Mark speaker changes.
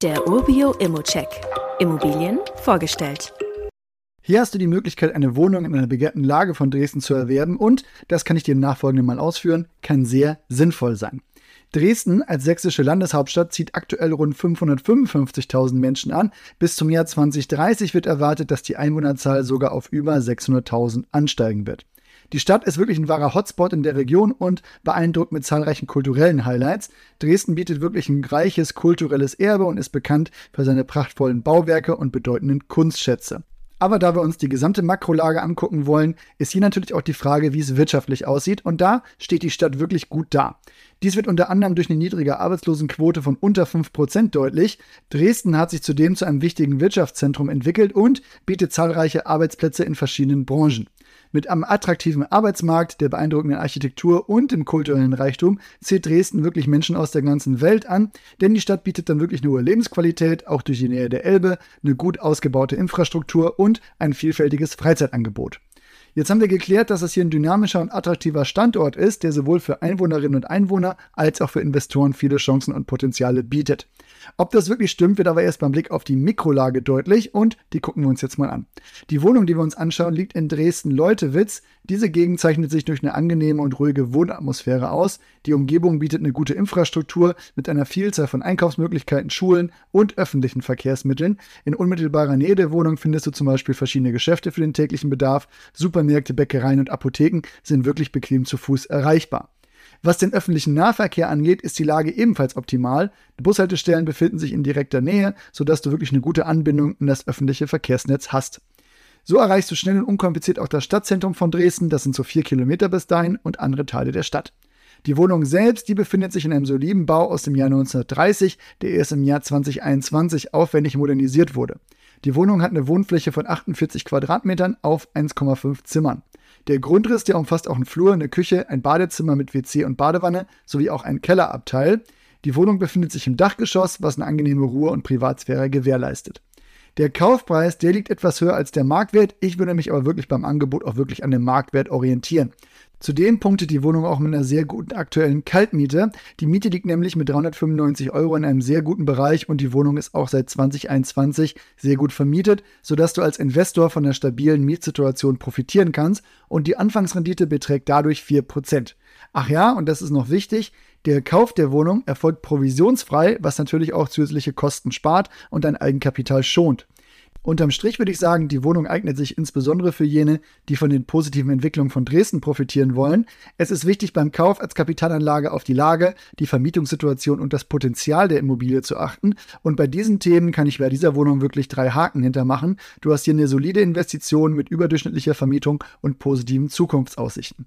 Speaker 1: Der Urbio Immocheck. Immobilien vorgestellt.
Speaker 2: Hier hast du die Möglichkeit, eine Wohnung in einer begehrten Lage von Dresden zu erwerben und, das kann ich dir im Nachfolgenden mal ausführen, kann sehr sinnvoll sein. Dresden als sächsische Landeshauptstadt zieht aktuell rund 555.000 Menschen an. Bis zum Jahr 2030 wird erwartet, dass die Einwohnerzahl sogar auf über 600.000 ansteigen wird. Die Stadt ist wirklich ein wahrer Hotspot in der Region und beeindruckt mit zahlreichen kulturellen Highlights. Dresden bietet wirklich ein reiches kulturelles Erbe und ist bekannt für seine prachtvollen Bauwerke und bedeutenden Kunstschätze. Aber da wir uns die gesamte Makrolage angucken wollen, ist hier natürlich auch die Frage, wie es wirtschaftlich aussieht. Und da steht die Stadt wirklich gut da. Dies wird unter anderem durch eine niedrige Arbeitslosenquote von unter 5% deutlich. Dresden hat sich zudem zu einem wichtigen Wirtschaftszentrum entwickelt und bietet zahlreiche Arbeitsplätze in verschiedenen Branchen. Mit einem attraktiven Arbeitsmarkt, der beeindruckenden Architektur und dem kulturellen Reichtum zählt Dresden wirklich Menschen aus der ganzen Welt an, denn die Stadt bietet dann wirklich eine hohe Lebensqualität, auch durch die Nähe der Elbe, eine gut ausgebaute Infrastruktur und ein vielfältiges Freizeitangebot. Jetzt haben wir geklärt, dass es hier ein dynamischer und attraktiver Standort ist, der sowohl für Einwohnerinnen und Einwohner als auch für Investoren viele Chancen und Potenziale bietet. Ob das wirklich stimmt, wird aber erst beim Blick auf die Mikrolage deutlich und die gucken wir uns jetzt mal an. Die Wohnung, die wir uns anschauen, liegt in Dresden-Leutewitz. Diese Gegend zeichnet sich durch eine angenehme und ruhige Wohnatmosphäre aus. Die Umgebung bietet eine gute Infrastruktur mit einer Vielzahl von Einkaufsmöglichkeiten, Schulen und öffentlichen Verkehrsmitteln. In unmittelbarer Nähe der Wohnung findest du zum Beispiel verschiedene Geschäfte für den täglichen Bedarf. Supermärkte, Bäckereien und Apotheken sind wirklich bequem zu Fuß erreichbar. Was den öffentlichen Nahverkehr angeht, ist die Lage ebenfalls optimal. Die Bushaltestellen befinden sich in direkter Nähe, sodass du wirklich eine gute Anbindung in das öffentliche Verkehrsnetz hast. So erreichst du schnell und unkompliziert auch das Stadtzentrum von Dresden, das sind so vier Kilometer bis dahin, und andere Teile der Stadt. Die Wohnung selbst, die befindet sich in einem soliden Bau aus dem Jahr 1930, der erst im Jahr 2021 aufwendig modernisiert wurde. Die Wohnung hat eine Wohnfläche von 48 Quadratmetern auf 1,5 Zimmern. Der Grundriss, der umfasst auch einen Flur, eine Küche, ein Badezimmer mit WC und Badewanne sowie auch einen Kellerabteil. Die Wohnung befindet sich im Dachgeschoss, was eine angenehme Ruhe und Privatsphäre gewährleistet. Der Kaufpreis, der liegt etwas höher als der Marktwert. Ich würde mich aber wirklich beim Angebot auch wirklich an dem Marktwert orientieren. Zudem punktet die Wohnung auch mit einer sehr guten aktuellen Kaltmiete. Die Miete liegt nämlich mit 395 Euro in einem sehr guten Bereich und die Wohnung ist auch seit 2021 sehr gut vermietet, sodass du als Investor von einer stabilen Mietsituation profitieren kannst und die Anfangsrendite beträgt dadurch 4%. Ach ja, und das ist noch wichtig, der Kauf der Wohnung erfolgt provisionsfrei, was natürlich auch zusätzliche Kosten spart und dein Eigenkapital schont. Unterm Strich würde ich sagen, die Wohnung eignet sich insbesondere für jene, die von den positiven Entwicklungen von Dresden profitieren wollen. Es ist wichtig beim Kauf als Kapitalanlage auf die Lage, die Vermietungssituation und das Potenzial der Immobilie zu achten. Und bei diesen Themen kann ich bei dieser Wohnung wirklich drei Haken hintermachen. Du hast hier eine solide Investition mit überdurchschnittlicher Vermietung und positiven Zukunftsaussichten.